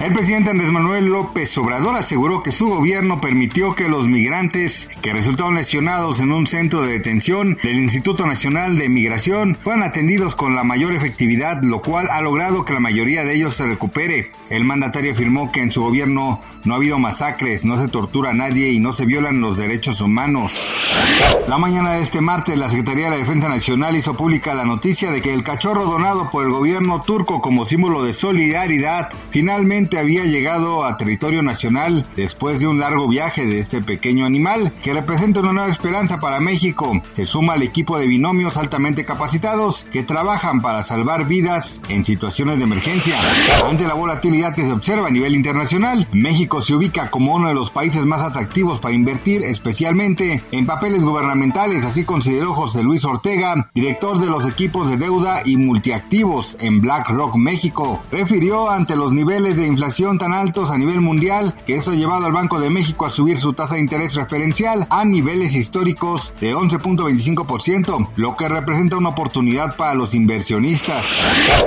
El presidente Andrés Manuel López Obrador aseguró que su gobierno permitió que los migrantes que resultaron lesionados en un centro de detención del Instituto Nacional de Migración fueran atendidos con la mayor efectividad, lo cual ha logrado que la mayoría de ellos se recupere. El mandatario afirmó que en su gobierno no ha habido masacres, no se tortura a nadie y no se violan los derechos humanos. La mañana de este martes, la Secretaría de la Defensa Nacional hizo pública la noticia de que el cachorro donado por el gobierno turco como símbolo de solidaridad finalmente había llegado a territorio nacional después de un largo viaje de este pequeño animal que representa una nueva esperanza para México. Se suma al equipo de binomios altamente capacitados que trabajan para salvar vidas en situaciones de emergencia. Ante la volatilidad que se observa a nivel internacional, México se ubica como uno de los países más atractivos para invertir, especialmente en papeles gubernamentales, así consideró José Luis Ortega, director de los equipos de deuda y multiactivos en BlackRock México. Refirió ante los niveles de inflación inflación tan altos a nivel mundial que eso ha llevado al Banco de México a subir su tasa de interés referencial a niveles históricos de 11.25%, lo que representa una oportunidad para los inversionistas.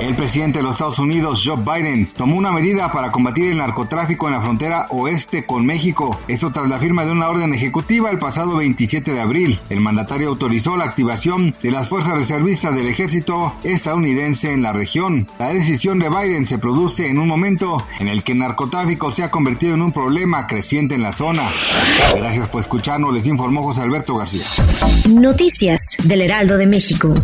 El presidente de los Estados Unidos, Joe Biden, tomó una medida para combatir el narcotráfico en la frontera oeste con México, esto tras la firma de una orden ejecutiva el pasado 27 de abril. El mandatario autorizó la activación de las fuerzas reservistas del ejército estadounidense en la región. La decisión de Biden se produce en un momento en el que el narcotráfico se ha convertido en un problema creciente en la zona. Gracias por escucharnos, les informó José Alberto García. Noticias del Heraldo de México.